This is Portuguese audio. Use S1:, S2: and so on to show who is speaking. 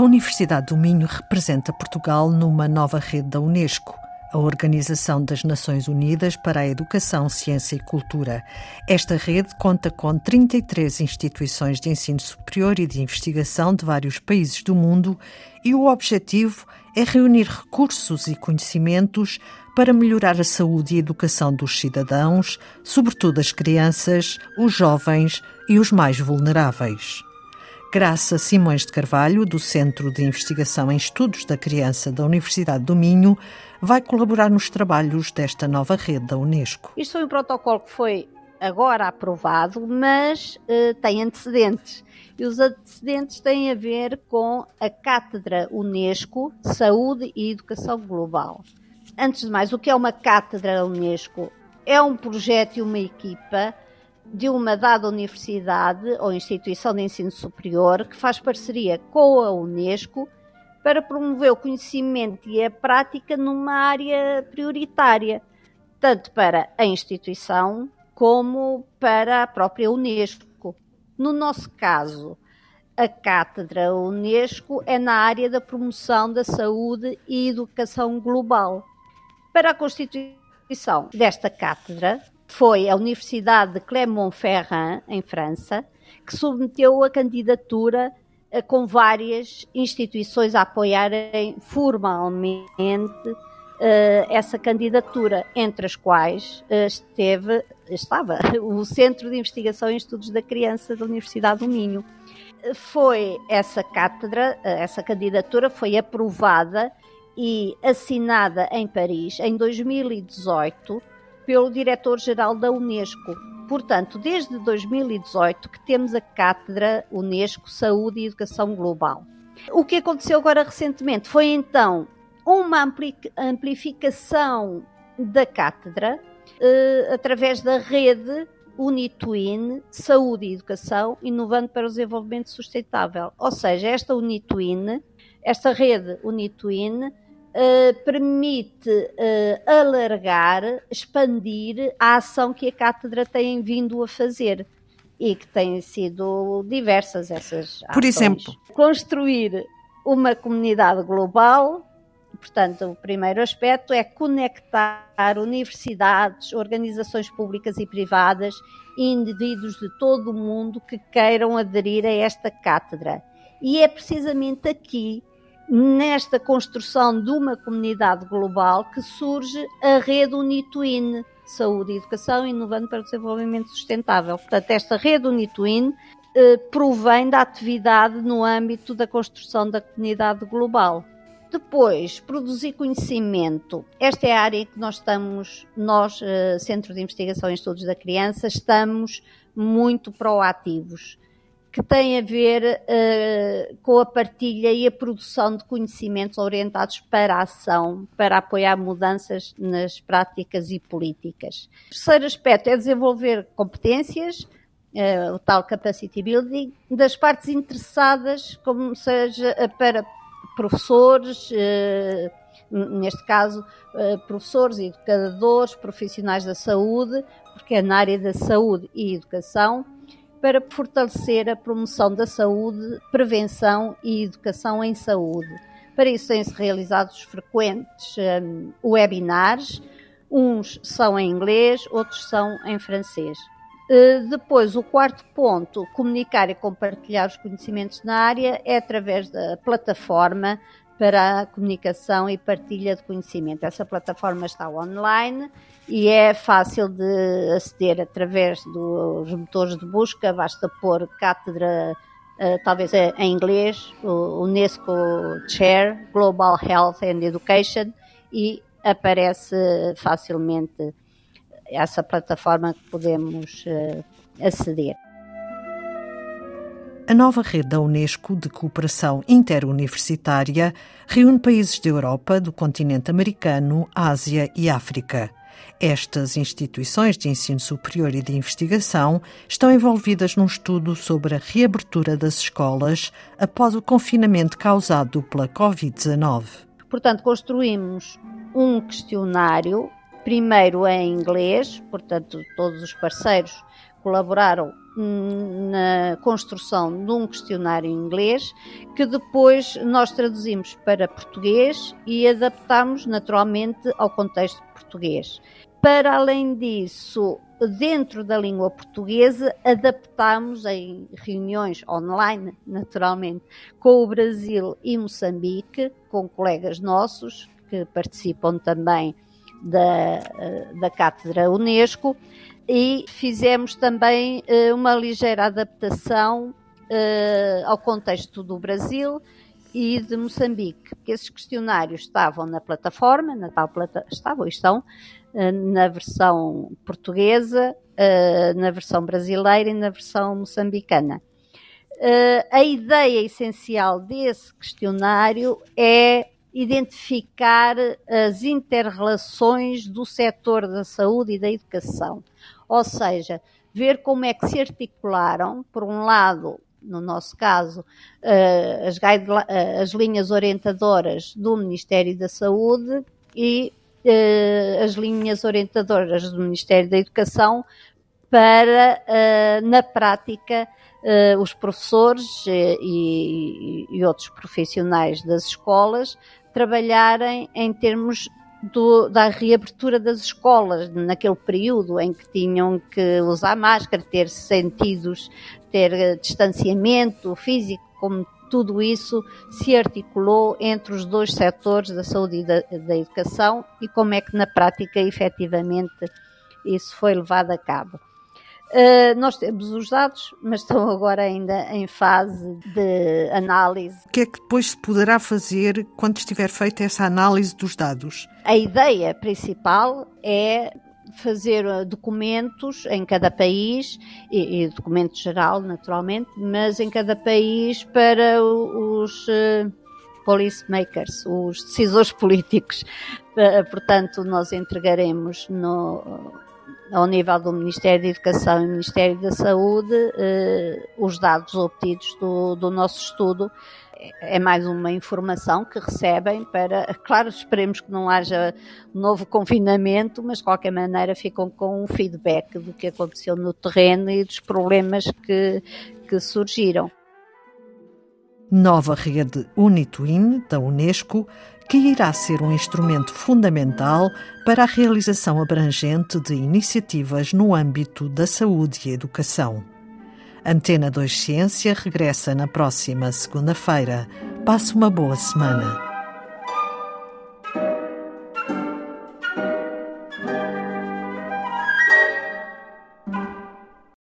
S1: A Universidade do Minho representa Portugal numa nova rede da Unesco a Organização das Nações Unidas para a Educação, Ciência e Cultura. Esta rede conta com 33 instituições de ensino superior e de investigação de vários países do mundo e o objetivo é reunir recursos e conhecimentos para melhorar a saúde e a educação dos cidadãos, sobretudo as crianças, os jovens e os mais vulneráveis. Graça Simões de Carvalho, do Centro de Investigação em Estudos da Criança da Universidade do Minho, vai colaborar nos trabalhos desta nova rede da Unesco.
S2: Isto foi um protocolo que foi agora aprovado, mas uh, tem antecedentes. E os antecedentes têm a ver com a Cátedra Unesco Saúde e Educação Global. Antes de mais, o que é uma Cátedra Unesco? É um projeto e uma equipa de uma dada universidade ou instituição de ensino superior que faz parceria com a Unesco para promover o conhecimento e a prática numa área prioritária, tanto para a instituição como para a própria Unesco. No nosso caso, a cátedra Unesco é na área da promoção da saúde e educação global. Para a constituição desta cátedra, foi a Universidade de Clermont-Ferrand, em França, que submeteu a candidatura eh, com várias instituições a apoiarem formalmente uh, essa candidatura, entre as quais uh, esteve, estava o Centro de Investigação em Estudos da Criança da Universidade do Minho. Foi essa cátedra, essa candidatura foi aprovada e assinada em Paris em 2018 pelo diretor-geral da Unesco. Portanto, desde 2018 que temos a Cátedra Unesco Saúde e Educação Global. O que aconteceu agora recentemente foi então uma amplificação da cátedra eh, através da rede Unitwin Saúde e Educação Inovando para o Desenvolvimento Sustentável. Ou seja, esta Unitwin, esta rede Unitwin, Uh, permite uh, alargar, expandir a ação que a cátedra tem vindo a fazer e que têm sido diversas essas
S1: Por exemplo,
S2: construir uma comunidade global. Portanto, o primeiro aspecto é conectar universidades, organizações públicas e privadas e indivíduos de todo o mundo que queiram aderir a esta cátedra. E é precisamente aqui nesta construção de uma comunidade global que surge a rede Unitwin, Saúde e Educação Inovando para o Desenvolvimento Sustentável. Portanto, esta rede Unitwin eh, provém da atividade no âmbito da construção da comunidade global. Depois, produzir conhecimento. Esta é a área em que nós estamos, nós, eh, Centro de Investigação e Estudos da Criança, estamos muito proativos que tem a ver uh, com a partilha e a produção de conhecimentos orientados para a ação, para apoiar mudanças nas práticas e políticas. O terceiro aspecto é desenvolver competências, uh, o tal capacity building, das partes interessadas, como seja eh, para professores, uh, neste caso, professores, educadores, profissionais da saúde, porque é na área da saúde e educação, para fortalecer a promoção da saúde, prevenção e educação em saúde. Para isso têm-se realizados frequentes um, webinars, uns são em inglês, outros são em francês. Uh, depois, o quarto ponto, comunicar e compartilhar os conhecimentos na área, é através da plataforma para a comunicação e partilha de conhecimento. Essa plataforma está online e é fácil de aceder através dos motores de busca, basta pôr cátedra, uh, talvez em inglês, Unesco Chair, Global Health and Education, e aparece facilmente essa plataforma que podemos uh, aceder.
S1: A nova rede da Unesco de cooperação interuniversitária reúne países da Europa, do continente americano, Ásia e África. Estas instituições de ensino superior e de investigação estão envolvidas num estudo sobre a reabertura das escolas após o confinamento causado pela Covid-19.
S2: Portanto, construímos um questionário, primeiro em inglês, portanto, todos os parceiros colaboraram na construção de um questionário em inglês que depois nós traduzimos para português e adaptamos naturalmente ao contexto português. Para além disso, dentro da língua portuguesa, adaptamos em reuniões online, naturalmente, com o Brasil e Moçambique, com colegas nossos que participam também da, da Cátedra Unesco, e fizemos também uh, uma ligeira adaptação uh, ao contexto do Brasil e de Moçambique, porque esses questionários estavam na plataforma, na tal plata estavam e estão uh, na versão portuguesa, na versão brasileira e na versão moçambicana. a ideia essencial desse questionário é identificar as interrelações do setor da saúde e da educação. Ou seja, ver como é que se articularam, por um lado, no nosso caso, eh, as, eh, as linhas orientadoras do Ministério da Saúde e eh, as linhas orientadoras do Ministério da Educação para, na prática, os professores e, e outros profissionais das escolas trabalharem em termos do, da reabertura das escolas, naquele período em que tinham que usar máscara, ter sentidos, ter eh, distanciamento físico, como tudo isso se articulou entre os dois setores da saúde e da, da educação e como é que na prática efetivamente isso foi levado a cabo. Uh, nós temos os dados, mas estão agora ainda em fase de análise.
S1: O que é que depois se poderá fazer quando estiver feita essa análise dos dados?
S2: A ideia principal é fazer uh, documentos em cada país, e, e documento geral, naturalmente, mas em cada país para os uh, policymakers, os decisores políticos. Uh, portanto, nós entregaremos no ao nível do Ministério da Educação e Ministério da Saúde, eh, os dados obtidos do, do nosso estudo é mais uma informação que recebem para, claro, esperemos que não haja novo confinamento, mas de qualquer maneira ficam com um feedback do que aconteceu no terreno e dos problemas que, que surgiram.
S1: Nova rede Unitwin da Unesco que irá ser um instrumento fundamental para a realização abrangente de iniciativas no âmbito da saúde e educação. Antena 2 Ciência regressa na próxima segunda-feira. Passe uma boa semana.